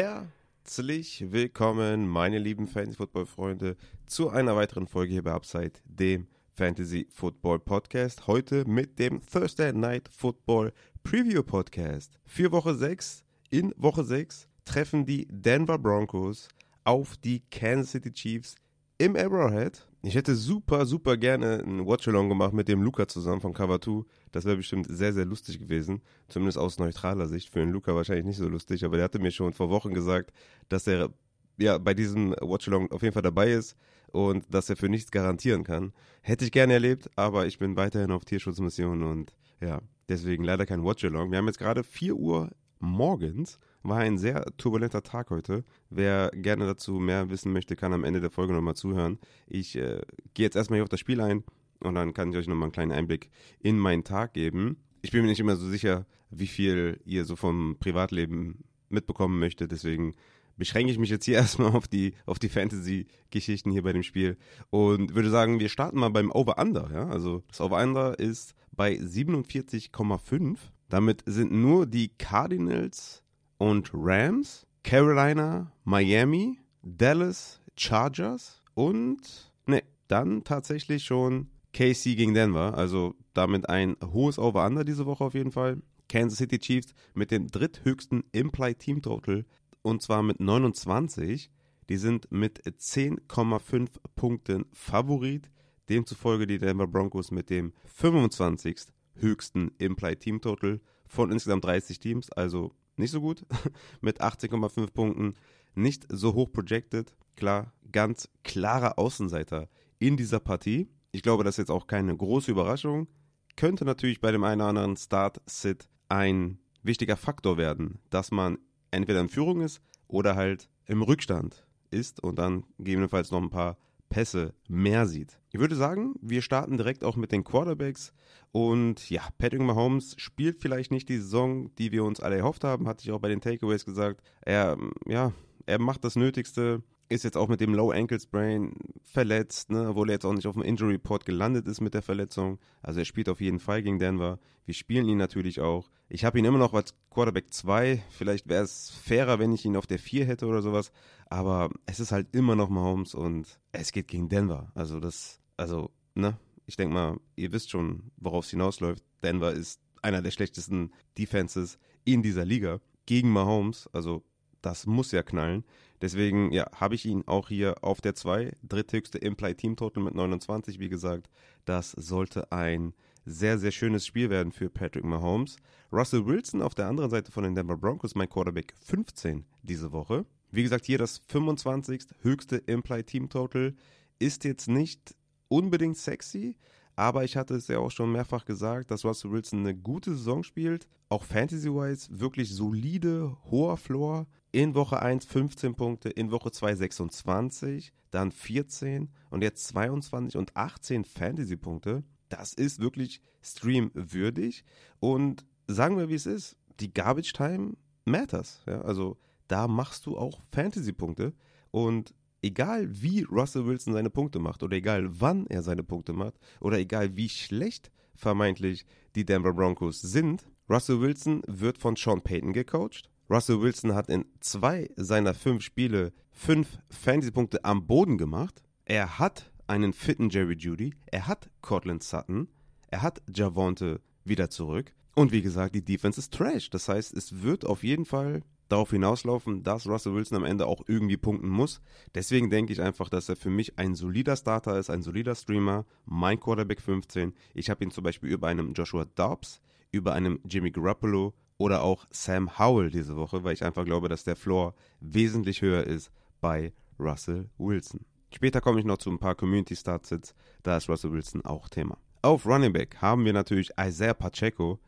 Herzlich willkommen, meine lieben Fantasy-Football-Freunde, zu einer weiteren Folge hier bei Upside, dem Fantasy-Football-Podcast. Heute mit dem Thursday Night Football Preview-Podcast. Für Woche 6, in Woche 6, treffen die Denver Broncos auf die Kansas City Chiefs im Arrowhead. Ich hätte super, super gerne ein Watch-Along gemacht mit dem Luca zusammen von Cover 2. Das wäre bestimmt sehr, sehr lustig gewesen. Zumindest aus neutraler Sicht. Für den Luca wahrscheinlich nicht so lustig, aber der hatte mir schon vor Wochen gesagt, dass er ja bei diesem Watch-Along auf jeden Fall dabei ist und dass er für nichts garantieren kann. Hätte ich gerne erlebt, aber ich bin weiterhin auf Tierschutzmission und ja, deswegen leider kein Watch-Along. Wir haben jetzt gerade 4 Uhr morgens war ein sehr turbulenter Tag heute. Wer gerne dazu mehr wissen möchte, kann am Ende der Folge nochmal zuhören. Ich äh, gehe jetzt erstmal hier auf das Spiel ein und dann kann ich euch nochmal einen kleinen Einblick in meinen Tag geben. Ich bin mir nicht immer so sicher, wie viel ihr so vom Privatleben mitbekommen möchtet, deswegen beschränke ich mich jetzt hier erstmal auf die, auf die Fantasy-Geschichten hier bei dem Spiel und würde sagen, wir starten mal beim Over-Under. Ja? Also das Over-Under ist bei 47,5. Damit sind nur die Cardinals und Rams, Carolina, Miami, Dallas, Chargers und ne, dann tatsächlich schon KC gegen Denver. Also damit ein hohes Over-Under diese Woche auf jeden Fall. Kansas City Chiefs mit dem dritthöchsten Implied Team Total und zwar mit 29. Die sind mit 10,5 Punkten Favorit. Demzufolge die Denver Broncos mit dem 25. höchsten Implied Team Total von insgesamt 30 Teams. Also nicht so gut mit 18,5 Punkten. Nicht so hoch projected. Klar, ganz klarer Außenseiter in dieser Partie. Ich glaube, das ist jetzt auch keine große Überraschung. Könnte natürlich bei dem einen oder anderen Start-Sit ein wichtiger Faktor werden, dass man entweder in Führung ist oder halt im Rückstand ist und dann gegebenenfalls noch ein paar Pässe mehr sieht. Ich würde sagen, wir starten direkt auch mit den Quarterbacks. Und ja, Patrick Mahomes spielt vielleicht nicht die Saison, die wir uns alle erhofft haben, hatte ich auch bei den Takeaways gesagt. Er, ja, er macht das Nötigste, ist jetzt auch mit dem Low Ankle Sprain verletzt, ne, obwohl er jetzt auch nicht auf dem Injury Report gelandet ist mit der Verletzung. Also er spielt auf jeden Fall gegen Denver. Wir spielen ihn natürlich auch. Ich habe ihn immer noch als Quarterback 2. Vielleicht wäre es fairer, wenn ich ihn auf der 4 hätte oder sowas. Aber es ist halt immer noch Mahomes und es geht gegen Denver. Also das, also, ne? Ich denke mal, ihr wisst schon, worauf es hinausläuft. Denver ist einer der schlechtesten Defenses in dieser Liga gegen Mahomes. Also das muss ja knallen. Deswegen, ja, habe ich ihn auch hier auf der 2. Dritthöchste Implied Team Total mit 29, wie gesagt. Das sollte ein sehr, sehr schönes Spiel werden für Patrick Mahomes. Russell Wilson auf der anderen Seite von den Denver Broncos, mein Quarterback 15 diese Woche. Wie gesagt, hier das 25. höchste Implied Team Total. Ist jetzt nicht unbedingt sexy, aber ich hatte es ja auch schon mehrfach gesagt, dass Russell Wilson eine gute Saison spielt. Auch Fantasy-wise wirklich solide, hoher Floor. In Woche 1 15 Punkte, in Woche 2 26, dann 14 und jetzt 22 und 18 Fantasy-Punkte. Das ist wirklich streamwürdig. Und sagen wir, wie es ist, die Garbage Time matters. Ja? Also da machst du auch Fantasy-Punkte. Und egal wie Russell Wilson seine Punkte macht oder egal wann er seine Punkte macht oder egal wie schlecht vermeintlich die Denver Broncos sind, Russell Wilson wird von Sean Payton gecoacht. Russell Wilson hat in zwei seiner fünf Spiele fünf Fantasy-Punkte am Boden gemacht. Er hat einen fitten Jerry Judy, er hat Cortland Sutton, er hat Javonte wieder zurück. Und wie gesagt, die Defense ist trash. Das heißt, es wird auf jeden Fall darauf hinauslaufen, dass Russell Wilson am Ende auch irgendwie punkten muss. Deswegen denke ich einfach, dass er für mich ein solider Starter ist, ein solider Streamer, mein Quarterback 15. Ich habe ihn zum Beispiel über einem Joshua Dobbs, über einem Jimmy Garoppolo oder auch Sam Howell diese Woche, weil ich einfach glaube, dass der Floor wesentlich höher ist bei Russell Wilson. Später komme ich noch zu ein paar Community Startsits, da ist Russell Wilson auch Thema. Auf Running Back haben wir natürlich Isaiah Pacheco.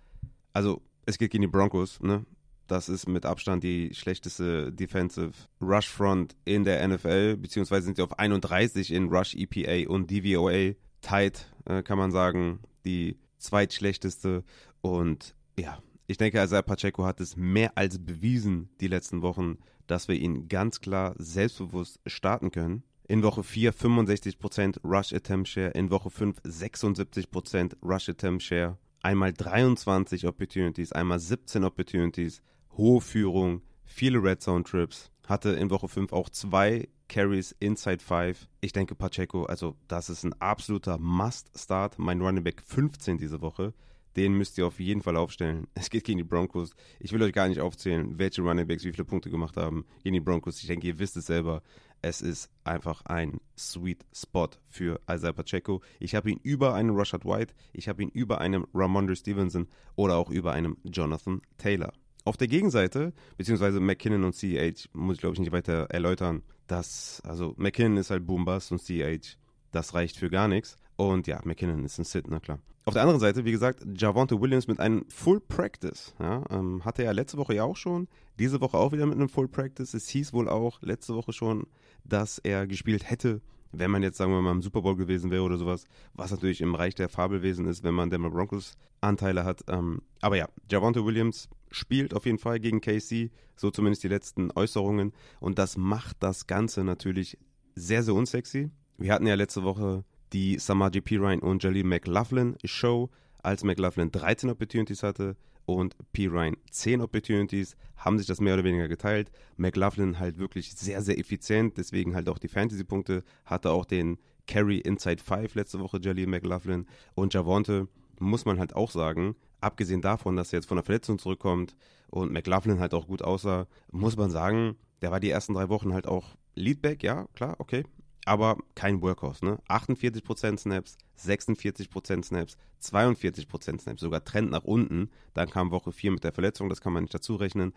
Also, es geht gegen die Broncos, ne? Das ist mit Abstand die schlechteste Defensive Rush Front in der NFL, beziehungsweise sind sie auf 31 in Rush EPA und DVOA. Tight, äh, kann man sagen, die zweitschlechteste. Und ja, ich denke, Isaiah Pacheco hat es mehr als bewiesen die letzten Wochen, dass wir ihn ganz klar selbstbewusst starten können. In Woche 4 65% Rush Attempt Share, in Woche 5 76% Rush Attempt Share, einmal 23 Opportunities, einmal 17 Opportunities, hohe Führung, viele Red Zone Trips, hatte in Woche 5 auch zwei Carries inside 5. Ich denke Pacheco, also das ist ein absoluter Must-Start. Mein Running Back 15 diese Woche. Den müsst ihr auf jeden Fall aufstellen. Es geht gegen die Broncos. Ich will euch gar nicht aufzählen, welche Running Backs wie viele Punkte gemacht haben gegen die Broncos. Ich denke, ihr wisst es selber. Es ist einfach ein Sweet Spot für Isaiah Pacheco. Ich habe ihn über einem Rashad White, ich habe ihn über einem Ramondre Stevenson oder auch über einem Jonathan Taylor. Auf der Gegenseite, beziehungsweise McKinnon und CH, muss ich glaube ich nicht weiter erläutern, dass, also McKinnon ist halt Boombas und CH, das reicht für gar nichts. Und ja, McKinnon ist ein Sit, na klar. Auf der anderen Seite, wie gesagt, Javonte Williams mit einem Full Practice. Ja, ähm, hatte er letzte Woche ja auch schon. Diese Woche auch wieder mit einem Full Practice. Es hieß wohl auch letzte Woche schon, dass er gespielt hätte, wenn man jetzt, sagen wir mal, im Super Bowl gewesen wäre oder sowas. Was natürlich im Reich der Fabelwesen ist, wenn man Denver Broncos Anteile hat. Ähm, aber ja, Javonte Williams spielt auf jeden Fall gegen KC. So zumindest die letzten Äußerungen. Und das macht das Ganze natürlich sehr, sehr unsexy. Wir hatten ja letzte Woche die Samaji Pirine und Jaleel McLaughlin Show, als McLaughlin 13 Opportunities hatte und Pirine 10 Opportunities, haben sich das mehr oder weniger geteilt. McLaughlin halt wirklich sehr, sehr effizient, deswegen halt auch die Fantasy-Punkte, hatte auch den Carry Inside 5 letzte Woche, Jaleel McLaughlin und Javonte, muss man halt auch sagen, abgesehen davon, dass er jetzt von der Verletzung zurückkommt und McLaughlin halt auch gut aussah, muss man sagen, der war die ersten drei Wochen halt auch Leadback, ja, klar, okay, aber kein Workhorse. Ne? 48% Snaps, 46% Snaps, 42% Snaps, sogar Trend nach unten. Dann kam Woche 4 mit der Verletzung, das kann man nicht dazu rechnen.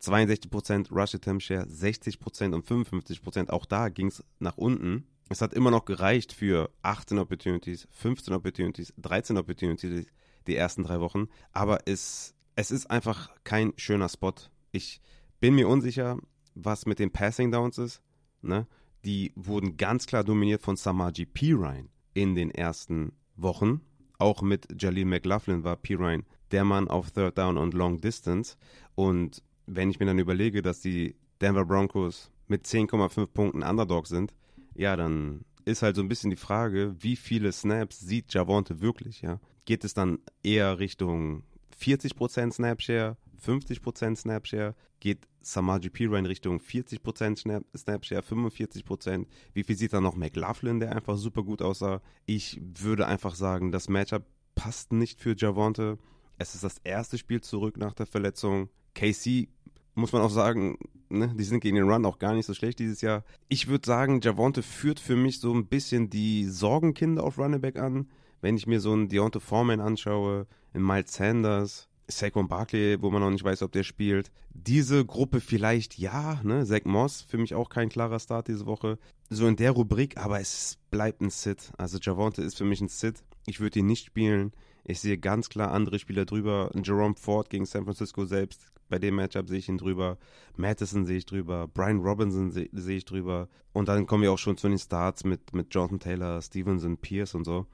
62% Rush Attempt Share, 60% und 55%, auch da ging es nach unten. Es hat immer noch gereicht für 18 Opportunities, 15 Opportunities, 13 Opportunities die ersten drei Wochen. Aber es, es ist einfach kein schöner Spot. Ich bin mir unsicher, was mit den Passing Downs ist. Ne? die wurden ganz klar dominiert von Samaji Pirine in den ersten Wochen. Auch mit Jaleel McLaughlin war Pirine der Mann auf Third Down und Long Distance. Und wenn ich mir dann überlege, dass die Denver Broncos mit 10,5 Punkten Underdog sind, ja, dann ist halt so ein bisschen die Frage, wie viele Snaps sieht Javonte wirklich, ja? Geht es dann eher Richtung 40% Snapshare, 50% Snapshare? Geht Samaji Pira in Richtung 40% Snap Snapshare, 45%? Wie viel sieht da noch McLaughlin, der einfach super gut aussah? Ich würde einfach sagen, das Matchup passt nicht für Javonte. Es ist das erste Spiel zurück nach der Verletzung. KC muss man auch sagen, ne, die sind gegen den Run auch gar nicht so schlecht dieses Jahr. Ich würde sagen, Javonte führt für mich so ein bisschen die Sorgenkinder auf Running an. Wenn ich mir so einen Deontay Foreman anschaue, einen Miles Sanders, Saquon Barkley, wo man noch nicht weiß, ob der spielt. Diese Gruppe vielleicht ja, ne? Zach Moss, für mich auch kein klarer Start diese Woche. So in der Rubrik, aber es bleibt ein Sit. Also Javonte ist für mich ein Sit. Ich würde ihn nicht spielen. Ich sehe ganz klar andere Spieler drüber. Jerome Ford gegen San Francisco selbst. Bei dem Matchup sehe ich ihn drüber. Madison sehe ich drüber. Brian Robinson sehe seh ich drüber. Und dann kommen wir auch schon zu den Starts mit, mit Jonathan Taylor, Stevenson, Pierce und so.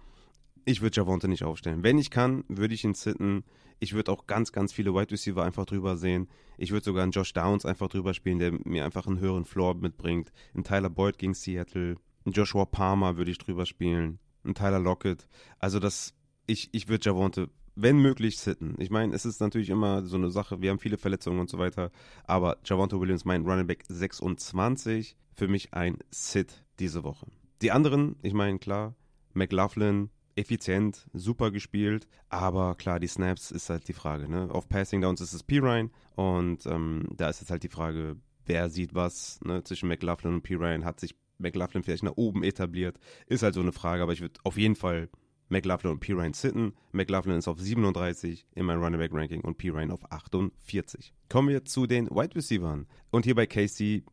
Ich würde Javonte nicht aufstellen. Wenn ich kann, würde ich ihn sitten. Ich würde auch ganz, ganz viele Wide Receiver einfach drüber sehen. Ich würde sogar einen Josh Downs einfach drüber spielen, der mir einfach einen höheren Floor mitbringt. Ein Tyler Boyd gegen Seattle. Ein Joshua Palmer würde ich drüber spielen. Ein Tyler Lockett. Also das, ich, ich würde Javonte, wenn möglich, sitten. Ich meine, es ist natürlich immer so eine Sache, wir haben viele Verletzungen und so weiter. Aber Javonte Williams, mein Running Back 26, für mich ein Sit diese Woche. Die anderen, ich meine, klar, McLaughlin, effizient, super gespielt, aber klar, die Snaps ist halt die Frage. Ne? Auf Passing Downs ist es Pirine und ähm, da ist jetzt halt die Frage, wer sieht was ne? zwischen McLaughlin und Pirine. Hat sich McLaughlin vielleicht nach oben etabliert? Ist halt so eine Frage, aber ich würde auf jeden Fall McLaughlin und Pirine sitten. McLaughlin ist auf 37 in meinem Running Back Ranking und Pirine auf 48. Kommen wir zu den Wide Receivers. Und hier bei Casey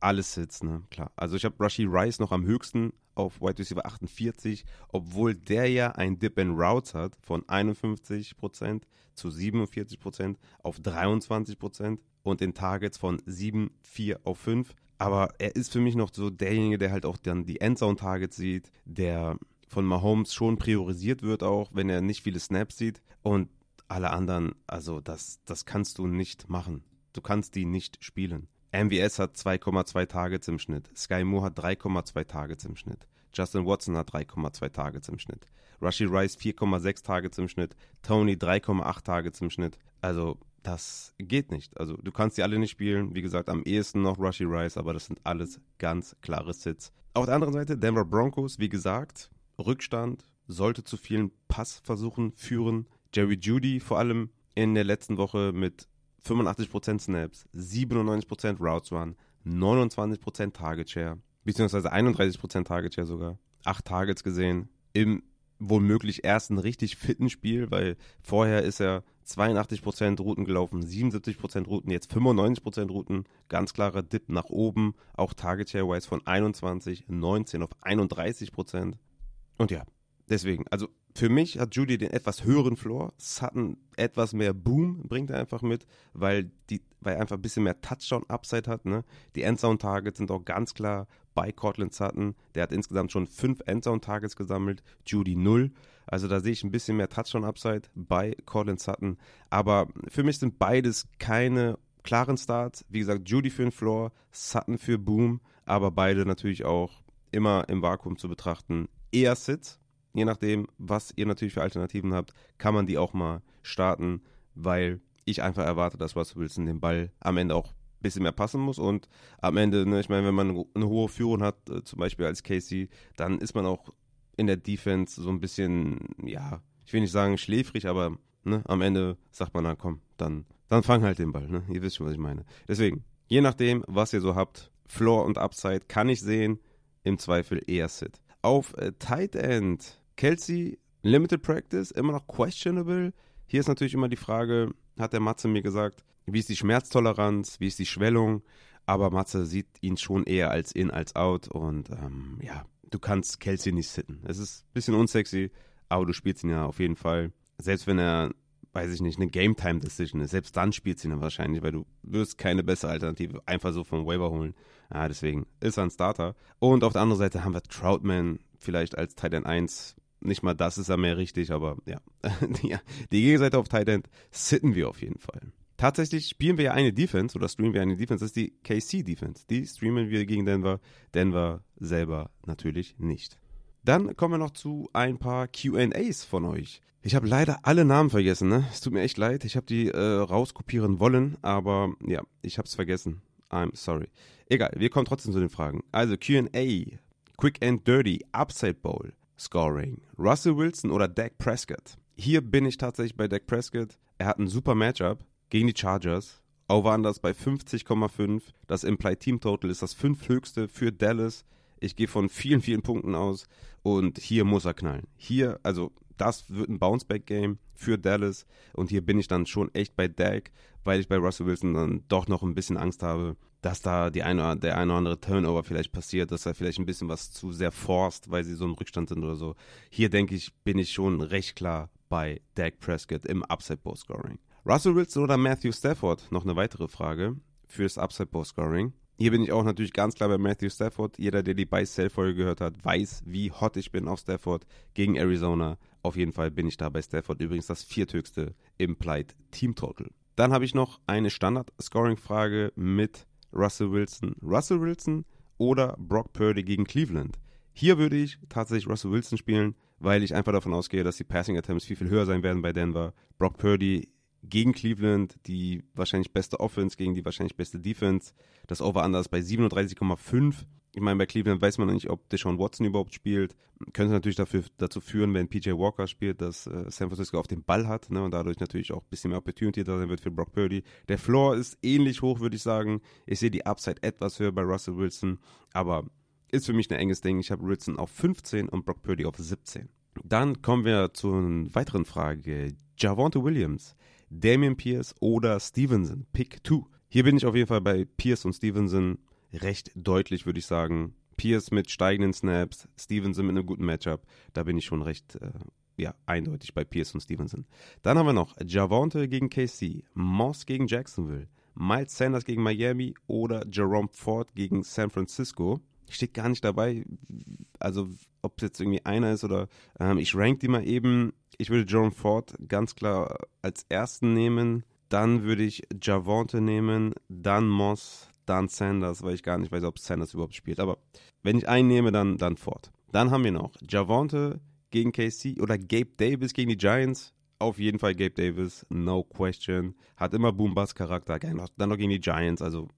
alles Sits, ne? Klar. Also ich habe Rashi Rice noch am höchsten auf Wide Receiver 48, obwohl der ja ein Dip in Routes hat von 51% zu 47% auf 23% und in Targets von 7, 4 auf 5. Aber er ist für mich noch so derjenige, der halt auch dann die Endzone-Targets sieht, der von Mahomes schon priorisiert wird, auch wenn er nicht viele Snaps sieht. Und alle anderen, also das, das kannst du nicht machen. Du kannst die nicht spielen. MVS hat 2,2 Targets im Schnitt. Sky Moore hat 3,2 Targets im Schnitt. Justin Watson hat 3,2 Targets im Schnitt. Rushy Rice 4,6 Targets im Schnitt. Tony 3,8 Targets im Schnitt. Also das geht nicht. Also du kannst die alle nicht spielen. Wie gesagt, am ehesten noch Rushy Rice, aber das sind alles ganz klare Sits. Auf der anderen Seite Denver Broncos, wie gesagt, Rückstand, sollte zu vielen Passversuchen führen. Jerry Judy vor allem in der letzten Woche mit 85% Snaps, 97% Routes Run, 29% Target Share, beziehungsweise 31% Target Share sogar, 8 Targets gesehen, im womöglich ersten richtig fitten Spiel, weil vorher ist er 82% Routen gelaufen, 77% Routen, jetzt 95% Routen, ganz klarer Dip nach oben, auch Target Share Wise von 21, 19 auf 31%. Und ja, deswegen, also für mich hat Judy den etwas höheren Floor. Sutton etwas mehr Boom bringt er einfach mit, weil, die, weil er einfach ein bisschen mehr Touchdown-Upside hat. Ne? Die Endzone-Targets sind auch ganz klar bei Cortland Sutton. Der hat insgesamt schon fünf Endzone-Targets gesammelt, Judy null. Also da sehe ich ein bisschen mehr Touchdown-Upside bei Cortland Sutton. Aber für mich sind beides keine klaren Starts. Wie gesagt, Judy für den Floor, Sutton für Boom, aber beide natürlich auch immer im Vakuum zu betrachten. Eher Sits, je nachdem, was ihr natürlich für Alternativen habt, kann man die auch mal starten, weil ich einfach erwarte, dass Russell Wilson den Ball am Ende auch ein bisschen mehr passen muss und am Ende, ne, ich meine, wenn man eine hohe Führung hat, äh, zum Beispiel als Casey, dann ist man auch in der Defense so ein bisschen, ja, ich will nicht sagen schläfrig, aber ne, am Ende sagt man dann, komm, dann, dann fang halt den Ball, ne? Ihr wisst schon, was ich meine. Deswegen, je nachdem, was ihr so habt, Floor und Upside kann ich sehen, im Zweifel eher Sit. Auf äh, Tight End Kelsey, Limited Practice, immer noch questionable. Hier ist natürlich immer die Frage, hat der Matze mir gesagt, wie ist die Schmerztoleranz, wie ist die Schwellung, aber Matze sieht ihn schon eher als in als out und ähm, ja, du kannst Kelsey nicht sitten. Es ist ein bisschen unsexy, aber du spielst ihn ja auf jeden Fall. Selbst wenn er, weiß ich nicht, eine Game-Time-Decision ist, selbst dann spielst du ihn wahrscheinlich, weil du wirst keine bessere Alternative einfach so vom Waiver holen. Ja, deswegen ist er ein Starter. Und auf der anderen Seite haben wir Troutman vielleicht als Titan 1 nicht mal das ist ja mehr richtig, aber ja. die, die Gegenseite auf Tight End sitten wir auf jeden Fall. Tatsächlich spielen wir ja eine Defense oder streamen wir eine Defense, das ist die KC Defense. Die streamen wir gegen Denver. Denver selber natürlich nicht. Dann kommen wir noch zu ein paar QAs von euch. Ich habe leider alle Namen vergessen, ne? Es tut mir echt leid. Ich habe die äh, rauskopieren wollen, aber ja, ich habe es vergessen. I'm sorry. Egal, wir kommen trotzdem zu den Fragen. Also QA, Quick and Dirty, Upside Bowl, Scoring. Russell Wilson oder Dak Prescott? Hier bin ich tatsächlich bei Dak Prescott. Er hat ein super Matchup gegen die Chargers. Over-Unders bei 50,5. Das Implied Team Total ist das fünfthöchste für Dallas. Ich gehe von vielen, vielen Punkten aus und hier muss er knallen. Hier, also das wird ein Bounceback-Game für Dallas und hier bin ich dann schon echt bei Dak, weil ich bei Russell Wilson dann doch noch ein bisschen Angst habe, dass da die eine, der eine oder andere Turnover vielleicht passiert, dass er vielleicht ein bisschen was zu sehr forst, weil sie so im Rückstand sind oder so. Hier denke ich, bin ich schon recht klar bei Dak Prescott im Upside Bowl Scoring. Russell Wilson oder Matthew Stafford? Noch eine weitere Frage fürs Upside Bowl Scoring. Hier bin ich auch natürlich ganz klar bei Matthew Stafford. Jeder, der die Buy-Sell-Folge gehört hat, weiß, wie hot ich bin auf Stafford gegen Arizona. Auf jeden Fall bin ich da bei Stafford. Übrigens das vierthöchste Implied Team Total. Dann habe ich noch eine Standard-Scoring-Frage mit Russell Wilson. Russell Wilson oder Brock Purdy gegen Cleveland. Hier würde ich tatsächlich Russell Wilson spielen, weil ich einfach davon ausgehe, dass die Passing Attempts viel, viel höher sein werden bei Denver. Brock Purdy gegen Cleveland, die wahrscheinlich beste Offense gegen die wahrscheinlich beste Defense. Das Over-Under ist bei 37,5. Ich meine, bei Cleveland weiß man noch nicht, ob Deshaun Watson überhaupt spielt. Könnte natürlich dafür, dazu führen, wenn PJ Walker spielt, dass äh, San Francisco auf den Ball hat ne, und dadurch natürlich auch ein bisschen mehr Opportunity da sein wird für Brock Purdy. Der Floor ist ähnlich hoch, würde ich sagen. Ich sehe die Upside etwas höher bei Russell Wilson, aber ist für mich ein enges Ding. Ich habe Wilson auf 15 und Brock Purdy auf 17. Dann kommen wir zu einer weiteren Frage. Javonte Williams, Damian Pierce oder Stevenson, Pick 2. Hier bin ich auf jeden Fall bei Pierce und Stevenson recht deutlich, würde ich sagen. Pierce mit steigenden Snaps, Stevenson mit einem guten Matchup. Da bin ich schon recht äh, ja, eindeutig bei Pierce und Stevenson. Dann haben wir noch Javonte gegen KC, Moss gegen Jacksonville, Miles Sanders gegen Miami oder Jerome Ford gegen San Francisco. Steht gar nicht dabei, also ob es jetzt irgendwie einer ist oder ähm, ich rank die mal eben. Ich würde Jerome Ford ganz klar als ersten nehmen. Dann würde ich Javonte nehmen, dann Moss, dann Sanders, weil ich gar nicht weiß, ob Sanders überhaupt spielt. Aber wenn ich einen nehme, dann, dann Ford. Dann haben wir noch Javonte gegen KC oder Gabe Davis gegen die Giants. auf jeden Fall Gabe Davis, no question. Hat immer Boom-Bass-Charakter, dann noch gegen die Giants, also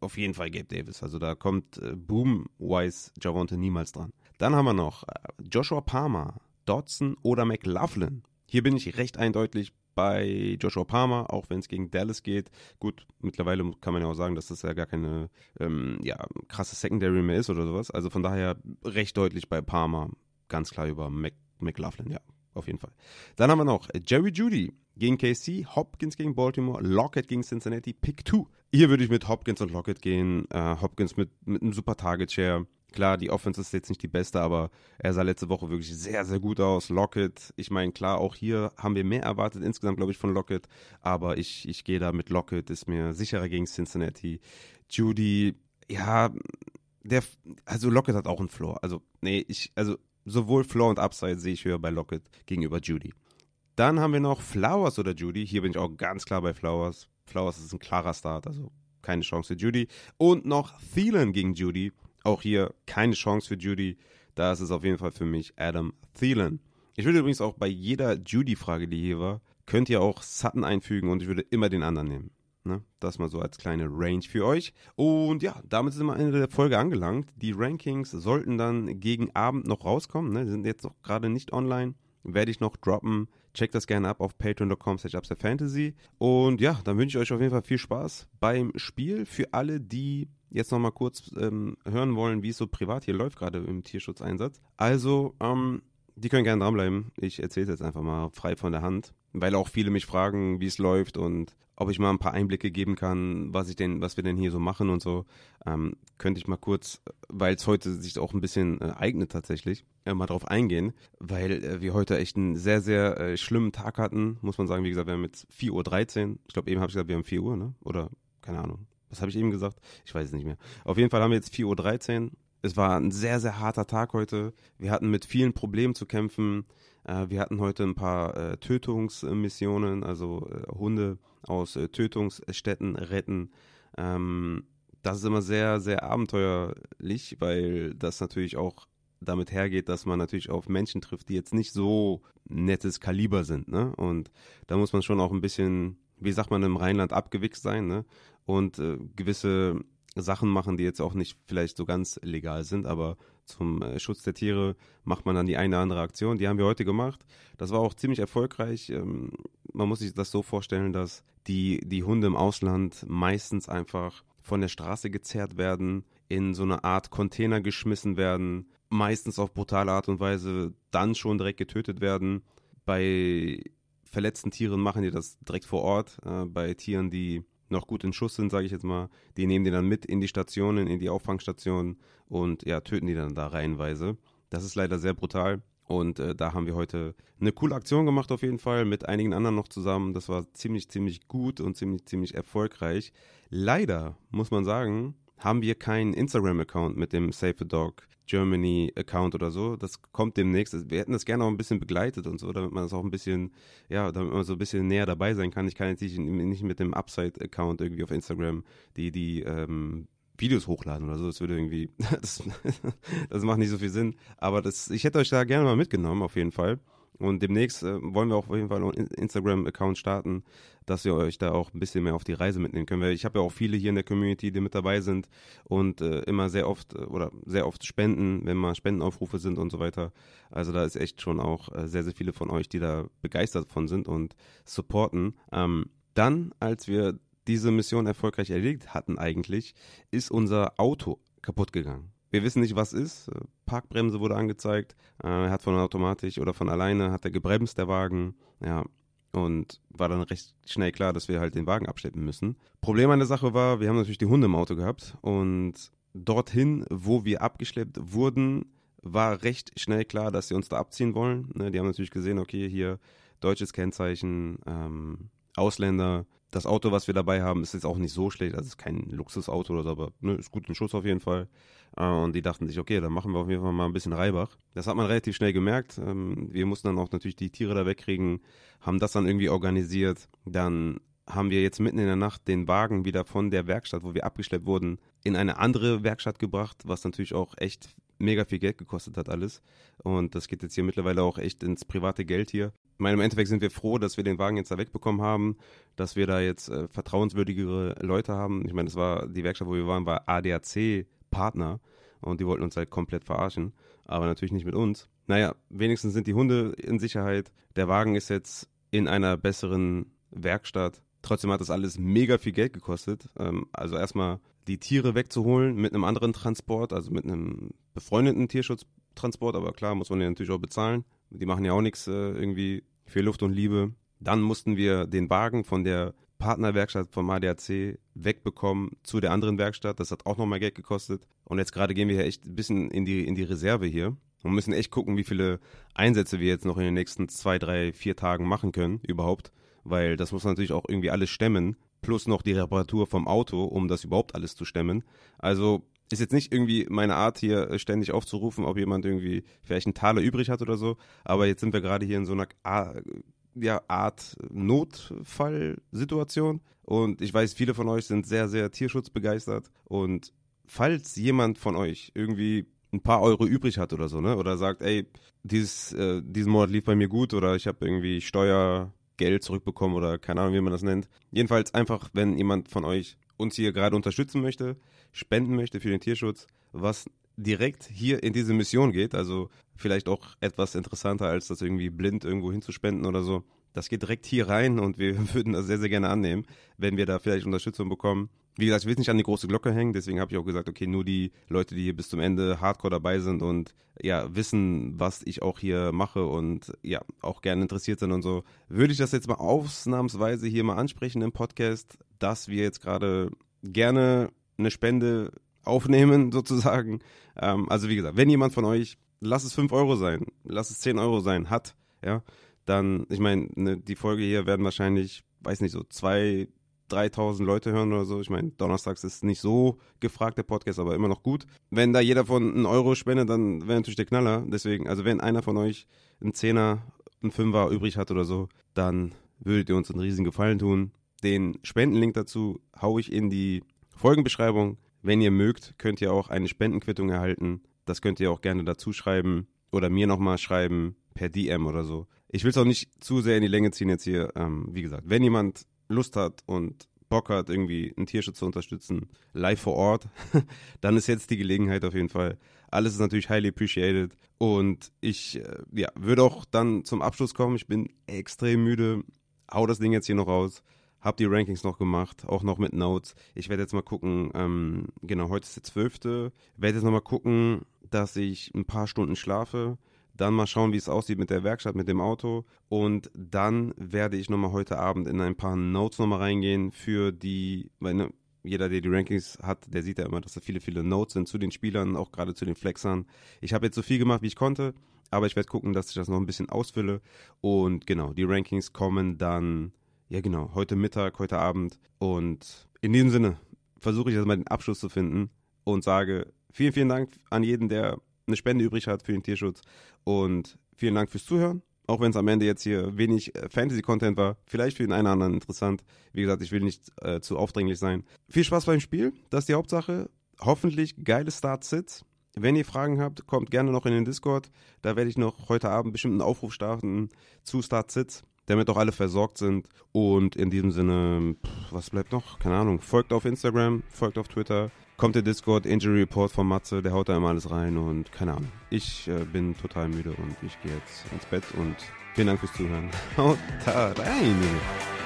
auf jeden Fall Gabe Davis. Also da kommt äh, Boom-wise Javonte niemals dran. Dann haben wir noch äh, Joshua Palmer, Dodson oder McLaughlin. Hier bin ich recht eindeutig bei Joshua Palmer, auch wenn es gegen Dallas geht. Gut, mittlerweile kann man ja auch sagen, dass das ja gar keine ähm, ja, krasse Secondary mehr ist oder sowas. Also von daher recht deutlich bei Palmer, ganz klar über Mc McLaughlin, ja, auf jeden Fall. Dann haben wir noch Jerry Judy gegen KC, Hopkins gegen Baltimore, Lockett gegen Cincinnati, Pick 2. Hier würde ich mit Hopkins und Lockett gehen. Äh, Hopkins mit, mit einem super Target Share. Klar, die Offense ist jetzt nicht die beste, aber er sah letzte Woche wirklich sehr, sehr gut aus. Lockett, ich meine, klar, auch hier haben wir mehr erwartet insgesamt, glaube ich, von Lockett. Aber ich, ich gehe da mit Lockett, ist mir sicherer gegen Cincinnati. Judy, ja, der, also Lockett hat auch einen Floor. Also, nee, ich, also sowohl Floor und Upside sehe ich höher bei Lockett gegenüber Judy. Dann haben wir noch Flowers oder Judy. Hier bin ich auch ganz klar bei Flowers. Flowers ist ein klarer Start, also keine Chance für Judy. Und noch Thielen gegen Judy. Auch hier keine Chance für Judy. Da ist auf jeden Fall für mich Adam Thielen. Ich würde übrigens auch bei jeder Judy-Frage, die hier war, könnt ihr auch Sutton einfügen und ich würde immer den anderen nehmen. Ne? Das mal so als kleine Range für euch. Und ja, damit sind wir am Ende der Folge angelangt. Die Rankings sollten dann gegen Abend noch rauskommen. Ne? Die sind jetzt noch gerade nicht online. Werde ich noch droppen. Checkt das gerne ab auf patreon.com fantasy. Und ja, dann wünsche ich euch auf jeden Fall viel Spaß beim Spiel. Für alle, die jetzt nochmal kurz ähm, hören wollen, wie es so privat hier läuft, gerade im Tierschutzeinsatz. Also, ähm, die können gerne dranbleiben. Ich erzähle es jetzt einfach mal frei von der Hand, weil auch viele mich fragen, wie es läuft und ob ich mal ein paar Einblicke geben kann, was ich denn, was wir denn hier so machen und so. Ähm, könnte ich mal kurz, weil es heute sich auch ein bisschen äh, eignet tatsächlich, äh, mal drauf eingehen, weil äh, wir heute echt einen sehr, sehr äh, schlimmen Tag hatten, muss man sagen. Wie gesagt, wir haben jetzt 4.13 Uhr. Ich glaube, eben habe ich gesagt, wir haben 4 Uhr, ne? Oder, keine Ahnung. Was habe ich eben gesagt? Ich weiß es nicht mehr. Auf jeden Fall haben wir jetzt 4.13 Uhr. Es war ein sehr, sehr harter Tag heute. Wir hatten mit vielen Problemen zu kämpfen. Äh, wir hatten heute ein paar äh, Tötungsmissionen, also äh, Hunde aus Tötungsstätten retten. Ähm, das ist immer sehr, sehr abenteuerlich, weil das natürlich auch damit hergeht, dass man natürlich auf Menschen trifft, die jetzt nicht so nettes Kaliber sind. Ne? Und da muss man schon auch ein bisschen, wie sagt man im Rheinland, abgewichst sein ne? und äh, gewisse Sachen machen, die jetzt auch nicht vielleicht so ganz legal sind, aber zum äh, Schutz der Tiere macht man dann die eine oder andere Aktion. Die haben wir heute gemacht. Das war auch ziemlich erfolgreich. Ähm, man muss sich das so vorstellen, dass die, die Hunde im Ausland meistens einfach von der Straße gezerrt werden, in so eine Art Container geschmissen werden, meistens auf brutale Art und Weise dann schon direkt getötet werden. Bei verletzten Tieren machen die das direkt vor Ort. Äh, bei Tieren, die noch gut in Schuss sind, sage ich jetzt mal, die nehmen die dann mit in die Stationen, in die Auffangstationen und ja, töten die dann da reihenweise. Das ist leider sehr brutal. Und äh, da haben wir heute eine coole Aktion gemacht auf jeden Fall mit einigen anderen noch zusammen. Das war ziemlich, ziemlich gut und ziemlich, ziemlich erfolgreich. Leider muss man sagen, haben wir keinen Instagram-Account mit dem Save the Dog Germany-Account oder so. Das kommt demnächst. Wir hätten das gerne auch ein bisschen begleitet und so, damit man das auch ein bisschen, ja, damit man so ein bisschen näher dabei sein kann. Ich kann jetzt nicht, nicht mit dem Upside-Account irgendwie auf Instagram die, die ähm, Videos hochladen oder so. Das würde irgendwie, das, das macht nicht so viel Sinn. Aber das, ich hätte euch da gerne mal mitgenommen, auf jeden Fall. Und demnächst äh, wollen wir auch auf jeden Fall einen Instagram-Account starten, dass wir euch da auch ein bisschen mehr auf die Reise mitnehmen können. Weil ich habe ja auch viele hier in der Community, die mit dabei sind und äh, immer sehr oft äh, oder sehr oft spenden, wenn mal Spendenaufrufe sind und so weiter. Also da ist echt schon auch äh, sehr, sehr viele von euch, die da begeistert von sind und supporten. Ähm, dann, als wir diese Mission erfolgreich erledigt hatten eigentlich, ist unser Auto kaputt gegangen. Wir wissen nicht, was ist. Parkbremse wurde angezeigt. Äh, er hat von automatisch oder von alleine hat er gebremst, der Wagen. Ja. Und war dann recht schnell klar, dass wir halt den Wagen abschleppen müssen. Problem an der Sache war, wir haben natürlich die Hunde im Auto gehabt und dorthin, wo wir abgeschleppt wurden, war recht schnell klar, dass sie uns da abziehen wollen. Ne, die haben natürlich gesehen, okay, hier deutsches Kennzeichen, ähm, Ausländer, das Auto, was wir dabei haben, ist jetzt auch nicht so schlecht. Also es ist kein Luxusauto oder so, aber ne, ist gut in Schuss auf jeden Fall. Äh, und die dachten sich, okay, dann machen wir auf jeden Fall mal ein bisschen Reibach. Das hat man relativ schnell gemerkt. Ähm, wir mussten dann auch natürlich die Tiere da wegkriegen, haben das dann irgendwie organisiert. Dann haben wir jetzt mitten in der Nacht den Wagen wieder von der Werkstatt, wo wir abgeschleppt wurden, in eine andere Werkstatt gebracht, was natürlich auch echt mega viel Geld gekostet hat alles. Und das geht jetzt hier mittlerweile auch echt ins private Geld hier. Ich meine, im Endeffekt sind wir froh, dass wir den Wagen jetzt da wegbekommen haben, dass wir da jetzt äh, vertrauenswürdigere Leute haben. Ich meine, das war die Werkstatt, wo wir waren, war ADAC-Partner und die wollten uns halt komplett verarschen, aber natürlich nicht mit uns. Naja, wenigstens sind die Hunde in Sicherheit. Der Wagen ist jetzt in einer besseren Werkstatt. Trotzdem hat das alles mega viel Geld gekostet. Ähm, also erstmal die Tiere wegzuholen mit einem anderen Transport, also mit einem befreundeten Tierschutztransport, aber klar, muss man ja natürlich auch bezahlen. Die machen ja auch nichts äh, irgendwie für Luft und Liebe. Dann mussten wir den Wagen von der Partnerwerkstatt vom ADAC wegbekommen zu der anderen Werkstatt. Das hat auch nochmal Geld gekostet. Und jetzt gerade gehen wir hier echt ein bisschen in die, in die Reserve hier und müssen echt gucken, wie viele Einsätze wir jetzt noch in den nächsten zwei, drei, vier Tagen machen können überhaupt. Weil das muss natürlich auch irgendwie alles stemmen. Plus noch die Reparatur vom Auto, um das überhaupt alles zu stemmen. Also ist jetzt nicht irgendwie meine Art, hier ständig aufzurufen, ob jemand irgendwie vielleicht einen Taler übrig hat oder so. Aber jetzt sind wir gerade hier in so einer ja, Art Notfallsituation. Und ich weiß, viele von euch sind sehr, sehr tierschutzbegeistert. Und falls jemand von euch irgendwie ein paar Euro übrig hat oder so, ne? Oder sagt, ey, dieses, äh, diesen Monat lief bei mir gut oder ich habe irgendwie Steuergeld zurückbekommen oder keine Ahnung, wie man das nennt. Jedenfalls einfach, wenn jemand von euch uns hier gerade unterstützen möchte, spenden möchte für den Tierschutz, was direkt hier in diese Mission geht, also vielleicht auch etwas interessanter, als das irgendwie blind irgendwo hinzuspenden oder so. Das geht direkt hier rein und wir würden das sehr, sehr gerne annehmen, wenn wir da vielleicht Unterstützung bekommen. Wie gesagt, ich will es nicht an die große Glocke hängen, deswegen habe ich auch gesagt, okay, nur die Leute, die hier bis zum Ende hardcore dabei sind und ja, wissen, was ich auch hier mache und ja, auch gerne interessiert sind und so, würde ich das jetzt mal ausnahmsweise hier mal ansprechen im Podcast, dass wir jetzt gerade gerne eine Spende aufnehmen, sozusagen. Ähm, also wie gesagt, wenn jemand von euch, lass es 5 Euro sein, lass es 10 Euro sein, hat, ja, dann, ich meine, ne, die Folge hier werden wahrscheinlich, weiß nicht, so zwei, 3000 Leute hören oder so. Ich meine, donnerstags ist nicht so gefragt, der Podcast, aber immer noch gut. Wenn da jeder von einen Euro spendet, dann wäre natürlich der Knaller. Deswegen, also wenn einer von euch einen Zehner, einen Fünfer übrig hat oder so, dann würdet ihr uns einen riesigen Gefallen tun. Den Spendenlink dazu haue ich in die Folgenbeschreibung. Wenn ihr mögt, könnt ihr auch eine Spendenquittung erhalten. Das könnt ihr auch gerne dazu schreiben oder mir nochmal schreiben per DM oder so. Ich will es auch nicht zu sehr in die Länge ziehen jetzt hier. Ähm, wie gesagt, wenn jemand Lust hat und Bock hat, irgendwie einen Tierschutz zu unterstützen, live vor Ort, dann ist jetzt die Gelegenheit auf jeden Fall. Alles ist natürlich highly appreciated. Und ich äh, ja, würde auch dann zum Abschluss kommen. Ich bin extrem müde. Hau das Ding jetzt hier noch raus. Hab die Rankings noch gemacht, auch noch mit Notes. Ich werde jetzt mal gucken, ähm, genau, heute ist der 12. Werde jetzt noch mal gucken, dass ich ein paar Stunden schlafe. Dann mal schauen, wie es aussieht mit der Werkstatt, mit dem Auto. Und dann werde ich nochmal heute Abend in ein paar Notes nochmal reingehen für die, weil ne, jeder, der die Rankings hat, der sieht ja immer, dass da viele, viele Notes sind zu den Spielern, auch gerade zu den Flexern. Ich habe jetzt so viel gemacht, wie ich konnte, aber ich werde gucken, dass ich das noch ein bisschen ausfülle. Und genau, die Rankings kommen dann, ja genau, heute Mittag, heute Abend. Und in diesem Sinne versuche ich jetzt mal den Abschluss zu finden und sage vielen, vielen Dank an jeden, der eine Spende übrig hat für den Tierschutz. Und vielen Dank fürs Zuhören. Auch wenn es am Ende jetzt hier wenig äh, Fantasy-Content war, vielleicht für den einen oder anderen interessant. Wie gesagt, ich will nicht äh, zu aufdringlich sein. Viel Spaß beim Spiel, das ist die Hauptsache. Hoffentlich geile Start-Sits. Wenn ihr Fragen habt, kommt gerne noch in den Discord. Da werde ich noch heute Abend bestimmt einen Aufruf starten zu Start-Sits, damit auch alle versorgt sind. Und in diesem Sinne, was bleibt noch? Keine Ahnung. Folgt auf Instagram, folgt auf Twitter, kommt der Discord Injury Report von Matze, der haut da immer alles rein und keine Ahnung. Ich äh, bin total müde und ich gehe jetzt ins Bett und vielen Dank fürs Zuhören. Haut da rein!